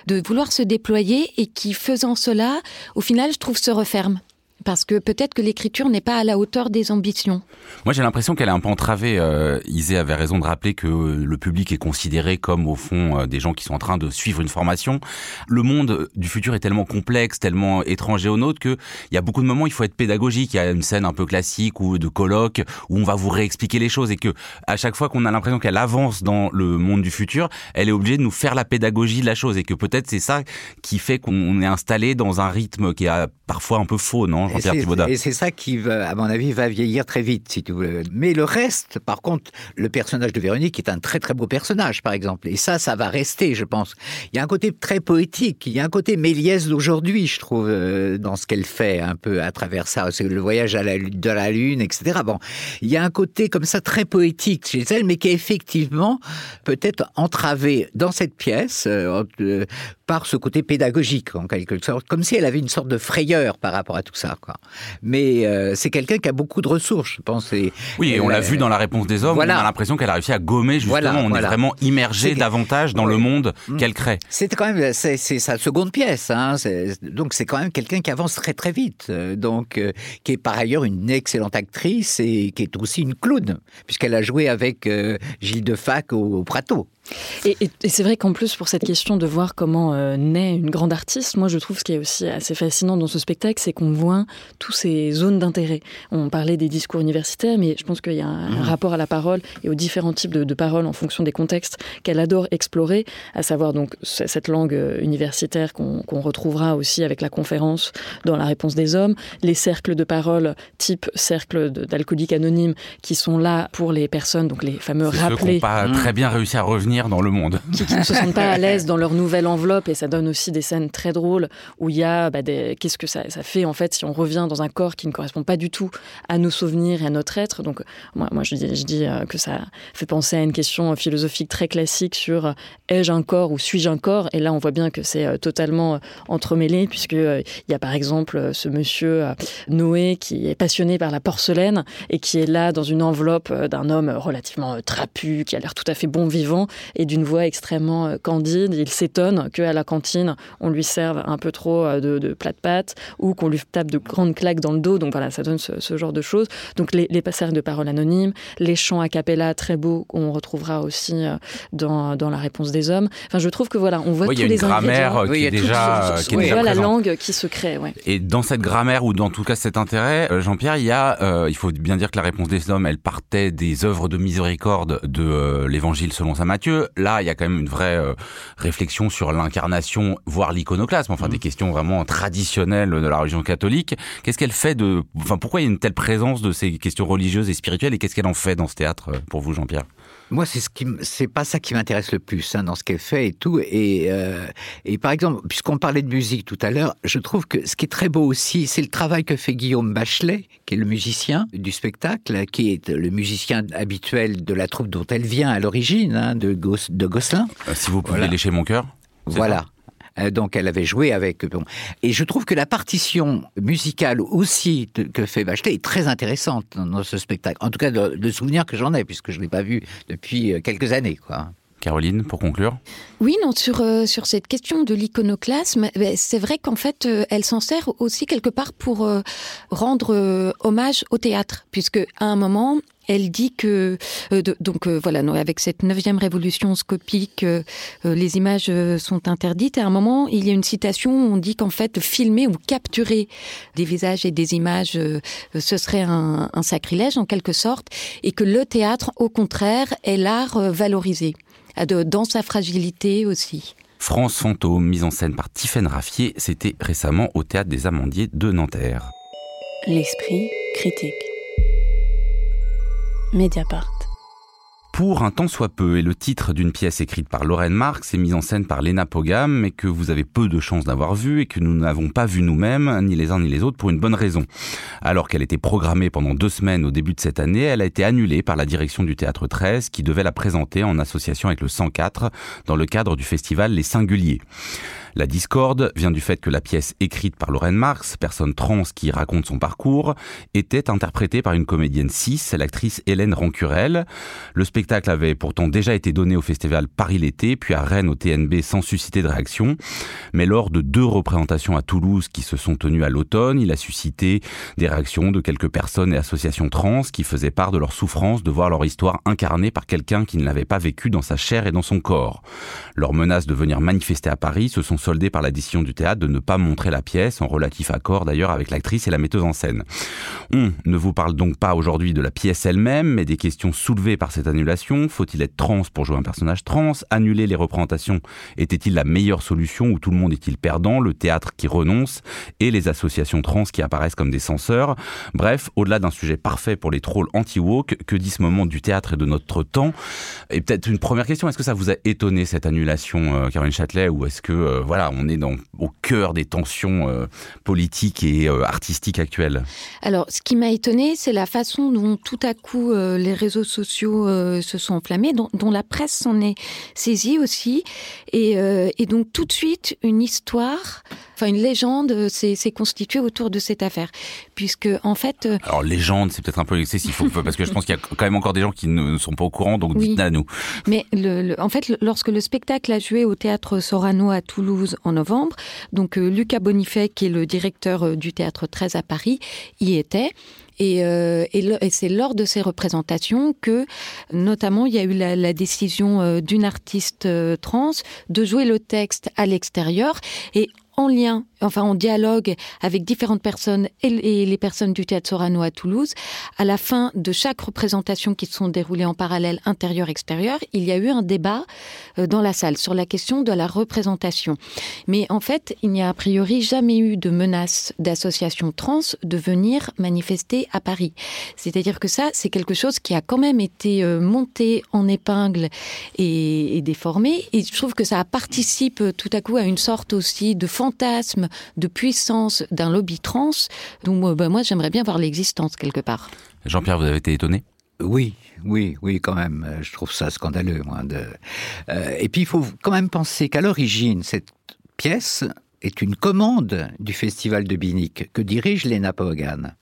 de vouloir se déployer et qui, faisant cela, au final, je trouve, se referme parce que peut-être que l'écriture n'est pas à la hauteur des ambitions. Moi, j'ai l'impression qu'elle est un peu entravée. Euh, Isée avait raison de rappeler que le public est considéré comme, au fond, euh, des gens qui sont en train de suivre une formation. Le monde du futur est tellement complexe, tellement étranger au nôtre, qu'il y a beaucoup de moments où il faut être pédagogique. Il y a une scène un peu classique ou de colloque où on va vous réexpliquer les choses et que à chaque fois qu'on a l'impression qu'elle avance dans le monde du futur, elle est obligée de nous faire la pédagogie de la chose et que peut-être c'est ça qui fait qu'on est installé dans un rythme qui est parfois un peu faux, non? Et c'est ça qui, va, à mon avis, va vieillir très vite, si tu veux. Mais le reste, par contre, le personnage de Véronique est un très très beau personnage, par exemple. Et ça, ça va rester, je pense. Il y a un côté très poétique, il y a un côté Méliès d'aujourd'hui, je trouve, euh, dans ce qu'elle fait un peu à travers ça. C'est le voyage à la, de la Lune, etc. Bon, il y a un côté comme ça très poétique chez elle, mais qui est effectivement peut-être entravé dans cette pièce euh, euh, par ce côté pédagogique, en quelque sorte, comme si elle avait une sorte de frayeur par rapport à tout ça. Quoi. Mais euh, c'est quelqu'un qui a beaucoup de ressources, je pense. Et, oui, et on l'a vu dans la réponse des hommes. Voilà. On a l'impression qu'elle a réussi à gommer justement. Voilà, on voilà. est vraiment immergé davantage dans le monde mmh. qu'elle crée. C'est quand même c'est sa seconde pièce. Hein. Donc c'est quand même quelqu'un qui avance très très vite. Euh, donc euh, qui est par ailleurs une excellente actrice et qui est aussi une clown puisqu'elle a joué avec euh, Gilles Defac au, au Prato. Et, et, et c'est vrai qu'en plus, pour cette question de voir comment euh, naît une grande artiste, moi je trouve ce qui est aussi assez fascinant dans ce spectacle, c'est qu'on voit tous ces zones d'intérêt. On parlait des discours universitaires, mais je pense qu'il y a un, un, rapport à la parole et aux différents types de, de paroles en fonction des contextes qu'elle adore explorer, à savoir donc cette langue euh, universitaire qu'on qu retrouvera aussi avec la conférence dans la réponse des hommes, les cercles de parole type cercle d'alcooliques anonymes qui sont là pour les personnes, donc les fameux rappelés. pas mmh. très bien réussi à revenir dans le monde. Qui, ne se sentent pas à l'aise dans leur nouvelle enveloppe et ça donne aussi des scènes très drôles où il y a bah, des... qu'est-ce que ça, ça fait en fait si on revient dans un corps qui ne correspond pas du tout à nos souvenirs et à notre être. Donc moi, moi je dis, je dis euh, que ça fait penser à une question philosophique très classique sur euh, ai-je un corps ou suis-je un corps? Et là on voit bien que c'est euh, totalement entremêlé puisque il y a par exemple ce monsieur Noé qui est passionné par la porcelaine et qui est là dans une enveloppe d'un homme relativement trapu qui a l'air tout à fait bon vivant et d'une voix extrêmement euh, candide. Il s'étonne qu'à la cantine, on lui serve un peu trop euh, de, de plat de pâtes ou qu'on lui tape de grandes claques dans le dos. Donc voilà, ça donne ce, ce genre de choses. Donc les, les passages de paroles anonymes, les chants a cappella très beaux qu'on retrouvera aussi euh, dans, dans la réponse des hommes. Enfin, je trouve que voilà, on voit oui, tous les grammaire qui est déjà, qui est on déjà voit la langue qui se crée. Ouais. Et dans cette grammaire ou dans tout cas cet intérêt, Jean-Pierre, il y a, euh, il faut bien dire que la réponse des hommes, elle partait des œuvres de miséricorde de euh, l'Évangile selon saint Matthieu. Là, il y a quand même une vraie euh, réflexion sur l'incarnation, voire l'iconoclasme, enfin mmh. des questions vraiment traditionnelles de la religion catholique. Qu'est-ce qu'elle fait de, enfin pourquoi il y a une telle présence de ces questions religieuses et spirituelles et qu'est-ce qu'elle en fait dans ce théâtre euh, pour vous, Jean-Pierre? Moi, c'est ce qui, c'est pas ça qui m'intéresse le plus hein, dans ce qu'elle fait et tout. Et, euh, et par exemple, puisqu'on parlait de musique tout à l'heure, je trouve que ce qui est très beau aussi, c'est le travail que fait Guillaume Bachelet, qui est le musicien du spectacle, qui est le musicien habituel de la troupe dont elle vient à l'origine, hein, de, Gos, de Gosselin. Euh, si vous pouvez voilà. lécher mon cœur. Voilà. Ça? Donc elle avait joué avec bon. Et je trouve que la partition musicale aussi que fait Bachelet est très intéressante dans, ce spectacle. En tout cas de souvenirs que j'en ai puisque je l'ai pas vu depuis euh, quelques années quoi Caroline, pour conclure. Oui, non, sur, euh, sur cette question de l'iconoclasme, c'est vrai qu'en fait, euh, elle s'en sert aussi quelque part pour euh, rendre hommage au théâtre, puisque à un moment, elle dit que donc voilà non, avec cette neuvième révolution scopique les images sont interdites. À un moment il y a une citation où on dit qu'en fait filmer ou capturer des visages et des images ce serait un, sacrilège en quelque sorte et que le théâtre au contraire est l'art valorisé dans sa fragilité aussi France Fantôme, mise en scène par Tiffaine Raffier, c'était récemment au Théâtre des Amandiers de Nanterre. L'esprit critique. Mediapart. Pour un temps soit peu est le titre d'une pièce écrite par Lorraine Marx et mise en scène par Lena Pogam, mais que vous avez peu de chances d'avoir vu et que nous n'avons pas vu nous-mêmes, ni les uns ni les autres, pour une bonne raison. Alors qu'elle était programmée pendant deux semaines au début de cette année, elle a été annulée par la direction du Théâtre 13 qui devait la présenter en association avec le 104 dans le cadre du festival Les Singuliers. La discorde vient du fait que la pièce écrite par Lorraine Marx, personne trans qui raconte son parcours, était interprétée par une comédienne cis, l'actrice Hélène Rancurel. Le spectacle avait pourtant déjà été donné au festival Paris l'été, puis à Rennes au TNB sans susciter de réaction. Mais lors de deux représentations à Toulouse qui se sont tenues à l'automne, il a suscité des réactions de quelques personnes et associations trans qui faisaient part de leur souffrance de voir leur histoire incarnée par quelqu'un qui ne l'avait pas vécu dans sa chair et dans son corps. Leurs menaces de venir manifester à Paris se sont soldé par la décision du théâtre de ne pas montrer la pièce, en relatif accord d'ailleurs avec l'actrice et la metteuse en scène. On ne vous parle donc pas aujourd'hui de la pièce elle-même, mais des questions soulevées par cette annulation. Faut-il être trans pour jouer un personnage trans? Annuler les représentations était-il la meilleure solution ou tout le monde est-il perdant? Le théâtre qui renonce et les associations trans qui apparaissent comme des censeurs. Bref, au-delà d'un sujet parfait pour les trolls anti-woke, que dit ce moment du théâtre et de notre temps? Et peut-être une première question, est-ce que ça vous a étonné cette annulation, euh, Caroline Châtelet, ou est-ce que euh, voilà, on est dans, au cœur des tensions euh, politiques et euh, artistiques actuelles. Alors, ce qui m'a étonné, c'est la façon dont tout à coup euh, les réseaux sociaux se sont enflammés, dont, la presse s'en est saisie aussi, et, donc tout de suite une histoire, enfin une légende s'est constituée autour de cette affaire, puisque en fait. Alors légende, c'est peut-être un peu excessif, parce que je pense qu'il y a quand même encore des gens qui ne sont pas au courant, donc oui. dites-nous à nous. Mais le, le, en fait, lorsque le spectacle a joué au théâtre Sorano à Toulouse en novembre. Donc euh, Lucas Bonifay, qui est le directeur euh, du théâtre 13 à Paris, y était. Et, euh, et, et c'est lors de ces représentations que, notamment, il y a eu la, la décision euh, d'une artiste euh, trans de jouer le texte à l'extérieur. Et en lien, enfin en dialogue avec différentes personnes et, les personnes du théâtre Sorano à Toulouse. À la fin de chaque représentation qui se sont déroulées en parallèle intérieur-extérieur, il y a eu un débat euh, dans la salle sur la question de la représentation. Mais en fait, il n'y a a priori jamais eu de menace d'associations trans de venir manifester à Paris. C'est-à-dire que ça, c'est quelque chose qui a quand même été euh, monté en épingle et, et déformé. Et je trouve que ça participe tout à coup à une sorte aussi de fantasme de puissance d'un lobby trans dont ben, moi j'aimerais bien voir l'existence quelque part. Jean-Pierre, vous avez été étonné? Oui, oui, oui, quand même. Je trouve ça scandaleux. Moi, de... euh, et puis, il faut quand même penser qu'à l'origine, cette pièce est une commande du festival de Binic que dirige Lena Pogan.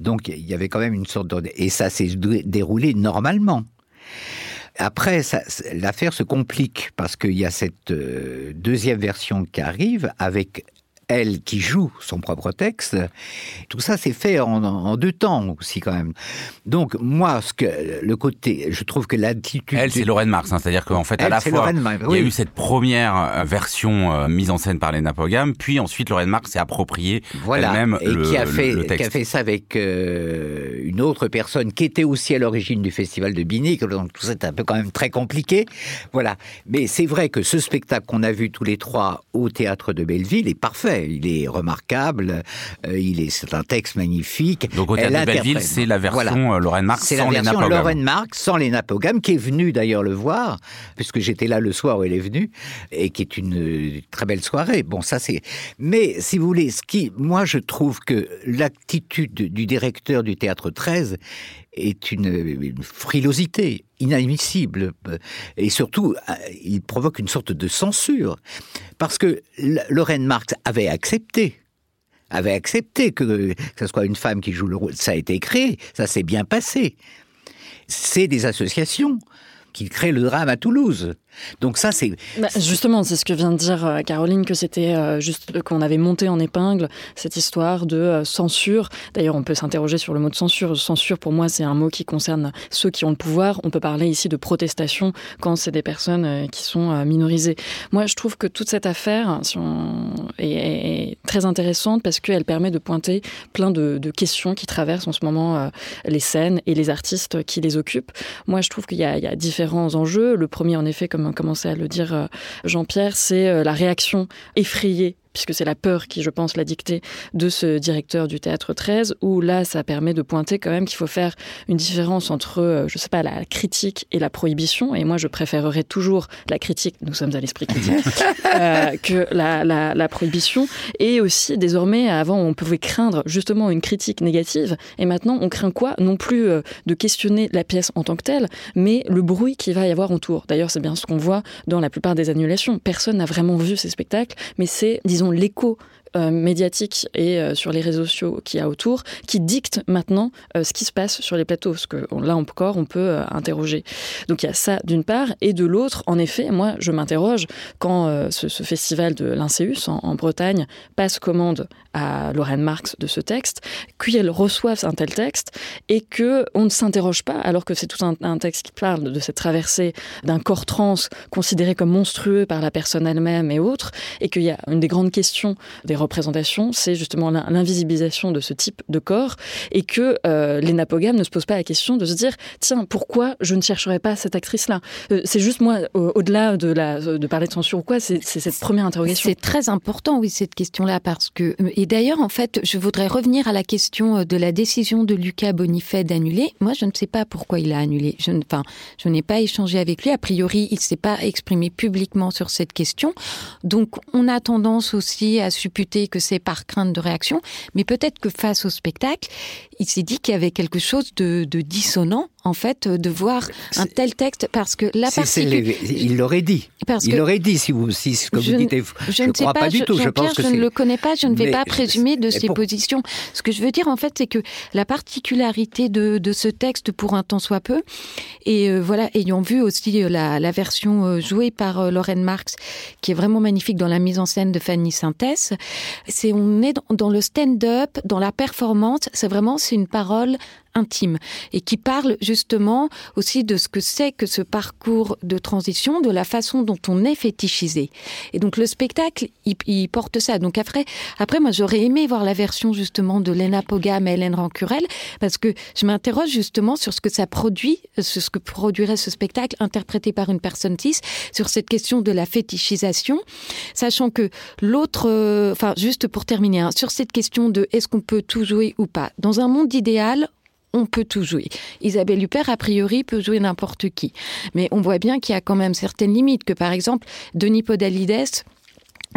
Donc, il y avait quand même une sorte de... Et ça s'est déroulé normalement. Après, l'affaire se complique parce qu'il y a cette euh, deuxième version qui arrive avec elle qui joue son propre texte. Tout ça s'est fait en, en, deux temps aussi quand même. Donc moi, ce que le côté, je trouve que l'attitude. Elle, c'est Lorraine Marx, hein, c'est-à-dire qu'en fait, elle, à la fois, Marx, oui. il y a eu cette première euh, version euh, mise en scène par Lena Pogam, puis ensuite Lorraine Marx s'est appropriée voilà. elle-même et le, qui a fait, le, le qui a fait ça avec euh, une autre personne qui était aussi à l'origine du festival de Binic. Donc tout ça est un peu quand même très compliqué. Voilà. Mais c'est vrai que ce spectacle qu'on a vu tous les trois au théâtre de Belleville est parfait il est remarquable, euh, il est, c'est un texte magnifique. Donc au théâtre de Belleville, c'est la version voilà. Lorraine Marx sans Lena Pogam. Lorraine Marx sans Lena Pogam, qui est venue d'ailleurs le voir, puisque j'étais là le soir où elle est venue, et qui est une très belle soirée. Bon, ça c'est. Mais si vous voulez, ce qui, moi je trouve que l'attitude du directeur du théâtre 13 est une, une frilosité inadmissible. Et surtout il provoque une sorte de censure. Parce que Lorraine Marx avait accepté avait accepté que, que ce soit une femme qui joue le rôle. Ça a été créé ça s'est bien passé. C'est des associations qui créent le drame à Toulouse donc ça c'est bah, justement c'est ce que vient de dire euh, Caroline que c'était euh, juste qu'on avait monté en épingle cette histoire de euh, censure. D'ailleurs on peut s'interroger sur le mot de censure. Censure pour moi c'est un mot qui concerne ceux qui ont le pouvoir. On peut parler ici de protestation quand c'est des personnes qui sont minorisées. Moi je trouve que toute cette affaire si on est, est très intéressante parce qu'elle permet de pointer plein de, de questions qui traversent en ce moment les scènes et les artistes qui les occupent. Moi je trouve qu'il y, y a différents enjeux. Le premier en effet comme comme commençait à le dire Jean-Pierre, c'est la réaction effrayée puisque c'est la peur qui, je pense, l'a dicté de ce directeur du théâtre 13, où là, ça permet de pointer quand même qu'il faut faire une différence entre, euh, je sais pas, la critique et la prohibition. Et moi, je préférerais toujours la critique, nous sommes à l'esprit critique, euh, que la, la, la, prohibition. Et aussi, désormais, avant, on pouvait craindre justement une critique négative. Et maintenant, on craint quoi? Non plus euh, de questionner la pièce en tant que telle, mais le bruit qu'il va y avoir autour. D'ailleurs, c'est bien ce qu'on voit dans la plupart des annulations. Personne n'a vraiment vu ces spectacles, mais c'est, disons, l'écho euh, médiatique et euh, sur les réseaux sociaux qu'il y a autour qui dictent maintenant euh, ce qui se passe sur les plateaux. Parce que là encore, on peut interroger. Donc il y a ça d'une part. Et de l'autre, en effet, moi, je m'interroge quand ce, festival de l'Inceus en, Bretagne passe commande à Lorraine Marx de ce texte, qu'elle reçoive un tel texte et que on ne s'interroge pas, alors que c'est tout un, un, texte qui parle de cette traversée d'un corps trans considéré comme monstrueux par la personne elle-même et autres, et qu'il y a une des grandes questions des représentation, c'est justement l'invisibilisation de ce type de corps et que euh, les napogames ne se posent pas la question de se dire tiens pourquoi je ne chercherai pas cette actrice là euh, c'est juste moi au-delà de parler de censure ou quoi c'est cette première interrogation. C'est très important oui cette question là parce que euh, et d'ailleurs en fait je voudrais revenir à la question de la décision de Lucas Bonifay d'annuler. Moi je ne sais pas pourquoi il a annulé. Je ne enfin je n'ai pas échangé avec lui. A priori il s'est pas exprimé publiquement sur cette question. Donc on a tendance aussi à supputer que c'est par crainte de réaction, mais peut-être que face au spectacle, il s'est dit qu'il y avait quelque chose de, dissonant en fait de voir un tel texte parce que la partie il l'aurait dit. Parce il l'aurait dit si vous si ce que je, vous dites je, je ne sais pas, pas du tout je pense que je ne le connais pas je ne vais mais, pas présumer de ses pour... positions. Ce que je veux dire en fait c'est que la particularité de, de ce texte pour un temps soit peu et euh, voilà ayant vu aussi euh, la, la version euh, jouée par euh, Lorraine Marx qui est vraiment magnifique dans la mise en scène de Fanny Synthèse c'est on est dans, dans le stand-up dans la performance c'est vraiment c'est une parole intime et qui parle justement aussi de ce que c'est que ce parcours de transition, de la façon dont on est fétichisé. Et donc le spectacle, il, porte ça. Donc après, après moi j'aurais aimé voir la version justement de Lena Pogam et Hélène Rancurel parce que je m'interroge justement sur ce que ça produit, sur ce que produirait ce spectacle interprété par une personne cis, sur cette question de la fétichisation, sachant que l'autre, euh, enfin juste pour terminer, hein, sur cette question de est-ce qu'on peut tout jouer ou pas, dans un monde idéal, on peut tout jouer. Isabelle Huppert, a priori, peut jouer n'importe qui. Mais on voit bien qu'il y a quand même certaines limites, que par exemple, Denis Podalides,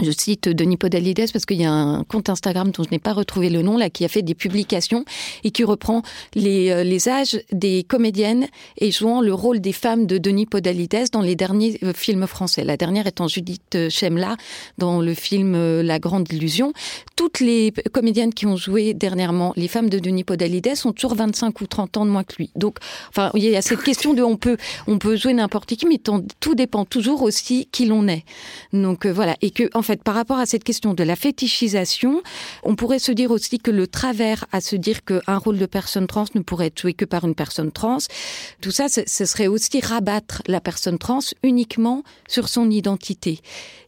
Je cite Denis Podalides parce qu'il y a un compte Instagram dont je n'ai pas retrouvé le nom là qui a fait des publications et qui reprend les, euh, les âges des comédiennes et jouant le rôle des femmes de Denis Podalides dans les derniers euh, films français. La dernière étant Judith Chemla dans le film euh, La Grande Illusion. Toutes les comédiennes qui ont joué dernièrement les femmes de Denis Podalides ont toujours 25 ou 30 ans de moins que lui. Donc enfin il y a cette question de on peut on peut jouer n'importe qui mais tout dépend toujours aussi qui l'on est. Donc voilà et que en fait par rapport à cette question de la fétichisation, on pourrait se dire aussi que le travers à se dire qu'un rôle de personne trans ne pourrait être joué que par une personne trans, tout ça ce serait aussi rabattre la personne trans uniquement sur son identité.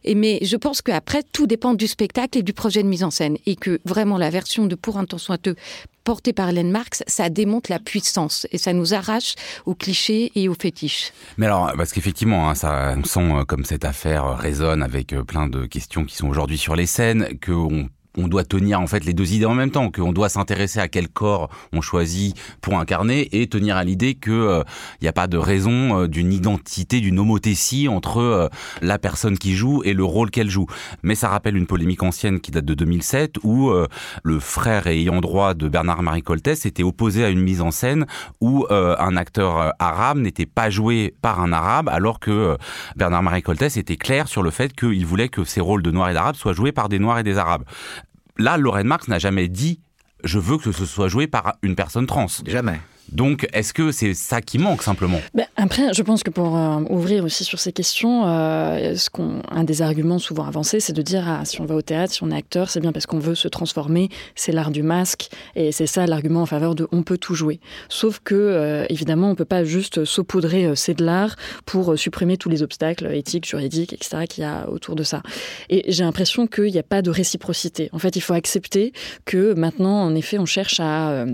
Et mais je pense qu'après tout dépend du spectacle et du projet de mise en scène et que vraiment la version de pour un temps soiteux porté par Hélène Marx, ça démonte la puissance et ça nous arrache aux clichés et aux fétiches. Mais alors, parce qu'effectivement, ça me sent comme cette affaire résonne avec plein de questions qui sont aujourd'hui sur les scènes, qu'on on doit tenir en fait les deux idées en même temps qu'on doit s'intéresser à quel corps on choisit pour incarner et tenir à l'idée que il euh, n'y a pas de raison euh, d'une identité d'une homothétie entre euh, la personne qui joue et le rôle qu'elle joue. Mais ça rappelle une polémique ancienne qui date de 2007 où euh, le frère ayant droit de Bernard Marie Coltès était opposé à une mise en scène où euh, un acteur euh, arabe n'était pas joué par un arabe alors que euh, Bernard Marie Coltès était clair sur le fait qu'il voulait que ces rôles de noirs et d'arabes soient joués par des noirs et des arabes là Lorraine Marx n'a jamais dit je veux que ce soit joué par une personne trans. Jamais Donc, est-ce que c'est ça qui manque simplement? Ben, Après, je pense que pour euh, ouvrir aussi sur ces questions, euh, un des arguments souvent avancés, c'est de dire ah, si on va au théâtre, si on est acteur, c'est bien parce qu'on veut se transformer, c'est l'art du masque, et c'est ça l'argument en faveur de on peut tout jouer. Sauf que, euh, évidemment, on peut pas juste saupoudrer c'est de l'art pour supprimer tous les obstacles éthiques, juridiques, etc. qu'il y a autour de ça. Et j'ai l'impression qu'il n'y a pas de réciprocité. En fait, il faut accepter que maintenant, en effet, on cherche à...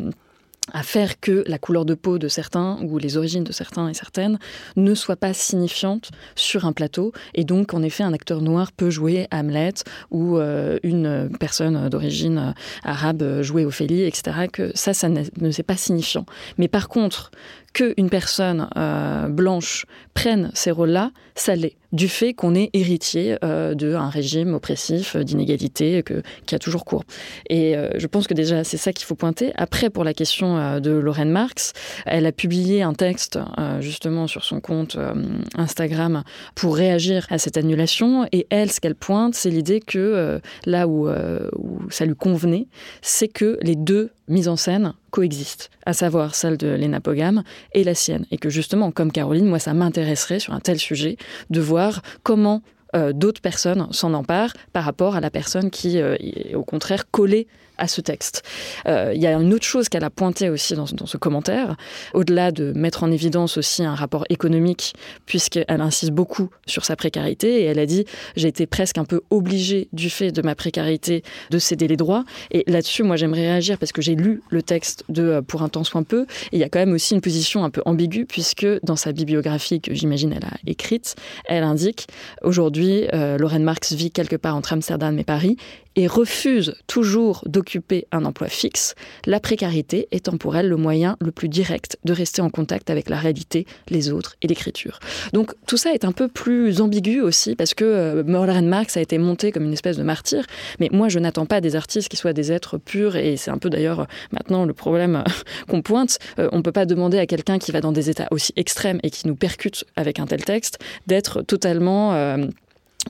À faire que la couleur de peau de certains ou les origines de certains et certaines ne soient pas signifiantes sur un plateau. Et donc, en effet, un acteur noir peut jouer Hamlet ou euh, une personne d'origine arabe jouer Ophélie, etc. Que ça, ça ne c'est pas signifiant. Mais par contre, qu'une personne euh, blanche prenne ces rôles-là, ça l'est, du fait qu'on est héritier euh, d'un régime oppressif, d'inégalité, qui a toujours cours. Et euh, je pense que déjà, c'est ça qu'il faut pointer. Après, pour la question euh, de Lorraine Marx, elle a publié un texte euh, justement sur son compte euh, Instagram pour réagir à cette annulation. Et elle, ce qu'elle pointe, c'est l'idée que euh, là euh, où ça lui convenait, c'est que les deux mises en scène coexistent, à savoir celle de Lena Pogam et la sienne. Et que justement, comme Caroline, moi, ça m'intéresserait sur un tel sujet de voir comment euh, d'autres personnes s'en emparent par rapport à la personne qui euh, est au contraire collée à ce texte. Euh, il y a une autre chose qu'elle a pointé aussi dans, dans ce commentaire, au-delà de mettre en évidence aussi un rapport économique, puisqu'elle insiste beaucoup sur sa précarité, et elle a dit j'ai été presque un peu obligée du fait de ma précarité de céder les droits. Et là-dessus, moi j'aimerais réagir parce que j'ai lu le texte de euh, Pour un temps soit peu, et il y a quand même aussi une position un peu ambiguë, puisque dans sa bibliographie que j'imagine elle a écrite, elle indique aujourd'hui euh, Lorraine Marx vit quelque part entre Amsterdam et Paris et refuse toujours d'occuper un emploi fixe, la précarité étant pour elle le moyen le plus direct de rester en contact avec la réalité, les autres et l'écriture. Donc tout ça est un peu plus ambigu aussi parce que euh, Lorraine Marx a été montée comme une espèce de martyr, mais moi je n'attends pas des artistes qui soient des êtres purs et c'est un peu d'ailleurs maintenant le problème qu'on pointe. Euh, on ne peut pas demander à quelqu'un qui va dans des états aussi extrêmes et qui nous percute avec un tel texte d'être totalement... Euh,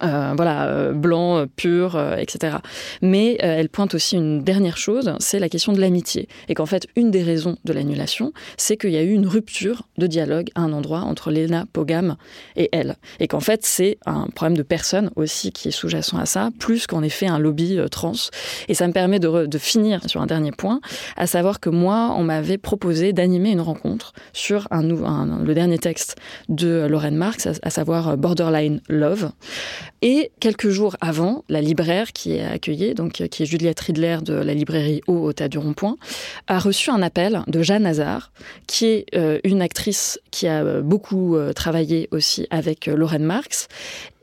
euh, voilà, euh, blanc, euh, pur, euh, etc. Mais euh, elle pointe aussi une dernière chose, c'est la question de l'amitié. Et qu'en fait, une des raisons de l'annulation, c'est qu'il y a eu une rupture de dialogue à un endroit entre Lena Pogam et elle. Et qu'en fait, c'est un problème de personne aussi qui est sous-jacent à ça, plus qu'en effet un lobby euh, trans. Et ça me permet de, de finir sur un dernier point, à savoir que moi, on m'avait proposé d'animer une rencontre sur un, un, le dernier texte de Lorraine Marx, à, à savoir Borderline Love. Et quelques jours avant, la libraire qui est accueillie, donc qui est Juliette Riedler de la librairie Haut au Tas du Rond-Point, a reçu un appel de Jeanne Hazard, qui est euh, une actrice qui a beaucoup euh, travaillé aussi avec euh, Lorraine Marx.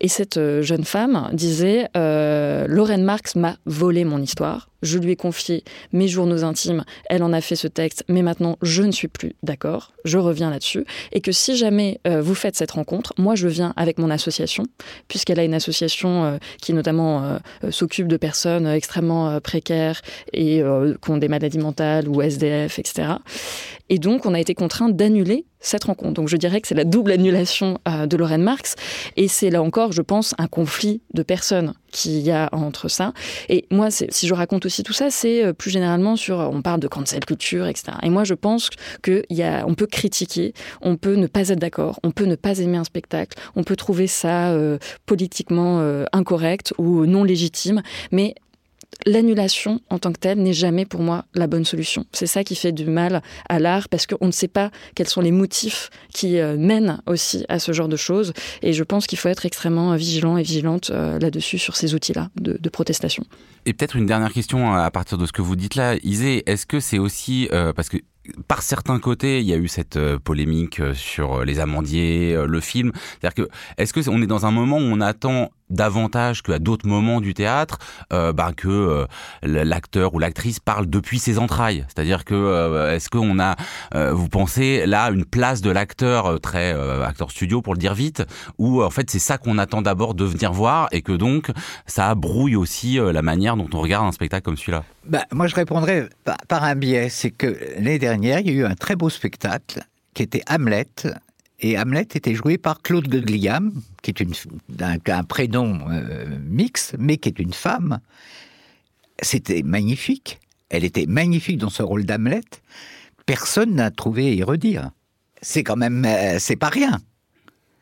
Et cette euh, jeune femme disait euh, Lorraine Marx m'a volé mon histoire. Je lui ai confié mes journaux intimes. Elle en a fait ce texte, mais maintenant je ne suis plus d'accord. Je reviens là-dessus. Et que si jamais euh, vous faites cette rencontre, moi je viens avec mon association, puisqu'elle a une association euh, qui notamment s'occupe de personnes extrêmement précaires et qui ont des maladies mentales ou SDF, etc. Et donc on a été contraint d'annuler cette rencontre. Donc je dirais que c'est la double annulation euh, de Lorraine Marx. Et c'est là encore, je pense, un conflit de personnes qu'il y a entre ça. Et moi, si je raconte aussi tout ça, c'est euh, plus généralement sur, on parle de cancel culture, etc. Et moi, je pense qu'on peut critiquer, on peut ne pas être d'accord, on peut ne pas aimer un spectacle, on peut trouver ça euh, politiquement incorrect ou non légitime, mais l'annulation en tant que telle n'est jamais pour moi la bonne solution. C'est ça qui fait du mal à l'art parce qu'on ne sait pas quels sont les motifs qui euh, mènent aussi à ce genre de choses. Et je pense qu'il faut être extrêmement vigilant et vigilante euh, là-dessus sur ces outils-là de, protestation. Et peut-être une dernière question à partir de ce que vous dites là, Isée, est-ce que c'est aussi euh, parce que par certains côtés, il y a eu cette euh, polémique euh, sur les amandiers, euh, le film. C'est-à-dire que, est-ce que on est dans un moment où on attend davantage qu'à d'autres moments du théâtre euh, bah, que euh, l'acteur ou l'actrice parle depuis ses entrailles? C'est-à-dire que euh, est-ce qu'on a euh, vous pensez là une place de l'acteur très euh, acteur studio pour le dire vite ou en fait c'est ça qu'on attend d'abord de venir voir et que donc ça brouille aussi euh, la manière dont on regarde un spectacle comme celui-là? Bah, moi je répondrais par, un biais c'est que l'année dernière il y a eu un très beau spectacle qui était Hamlet Et Hamlet était joué par Claude Gugliam, qui est une, un, un prénom euh, mixte, mais qui est une femme. C'était magnifique. Elle était magnifique dans ce rôle d'Hamlet. Personne n'a trouvé à y redire. C'est quand même, euh, c'est pas rien.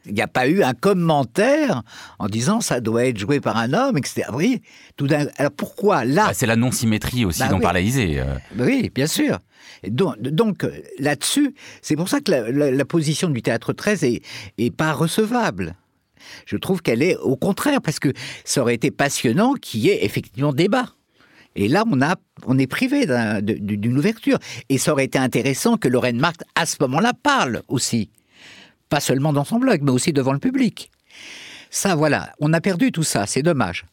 Il n'y a pas eu un commentaire en disant ça doit être joué par un homme, etc. Voyez, tout d'un... Alors pourquoi là bah, C'est la non-symétrie aussi bah, dont oui. parlait Isée. Euh. Oui, bien sûr. Donc, donc là-dessus, c'est pour ça que la, la, la, position du théâtre 13 est, est pas recevable. Je trouve qu'elle est au contraire, parce que ça aurait été passionnant qu'il y ait effectivement débat Et là, on, a, on est privé d'une ouverture. Et ça aurait été intéressant que Lorraine Marx, à ce moment-là, parle aussi. Pas seulement dans son blog, mais aussi devant le public. Ça, voilà, on a perdu tout ça, c'est dommage.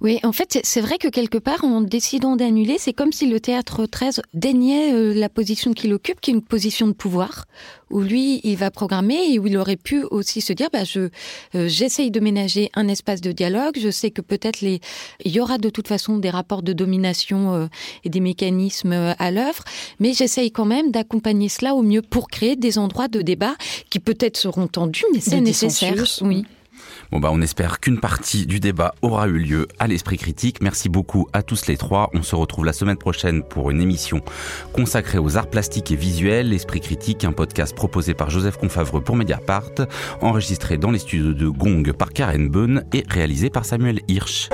Oui, en fait, c'est vrai que quelque part, en décidant d'annuler, c'est comme si le théâtre 13 déniait euh, la position qu'il occupe, qui est une position de pouvoir, où lui, il va programmer et où il aurait pu aussi se dire, bah, je, euh, j'essaye de ménager un espace de dialogue. Je sais que peut-être les, il y aura de toute façon des rapports de domination euh, et des mécanismes à l'œuvre, mais j'essaye quand même d'accompagner cela au mieux pour créer des endroits de débat qui peut-être seront tendus, mais c'est nécessaire. Oui. Bah on espère qu'une partie du débat aura eu lieu à l'esprit critique. Merci beaucoup à tous les trois. On se retrouve la semaine prochaine pour une émission consacrée aux arts plastiques et visuels. L'esprit critique, un podcast proposé par Joseph Confavreux pour Mediapart, enregistré dans les studios de Gong par Karen Beun et réalisé par Samuel Hirsch.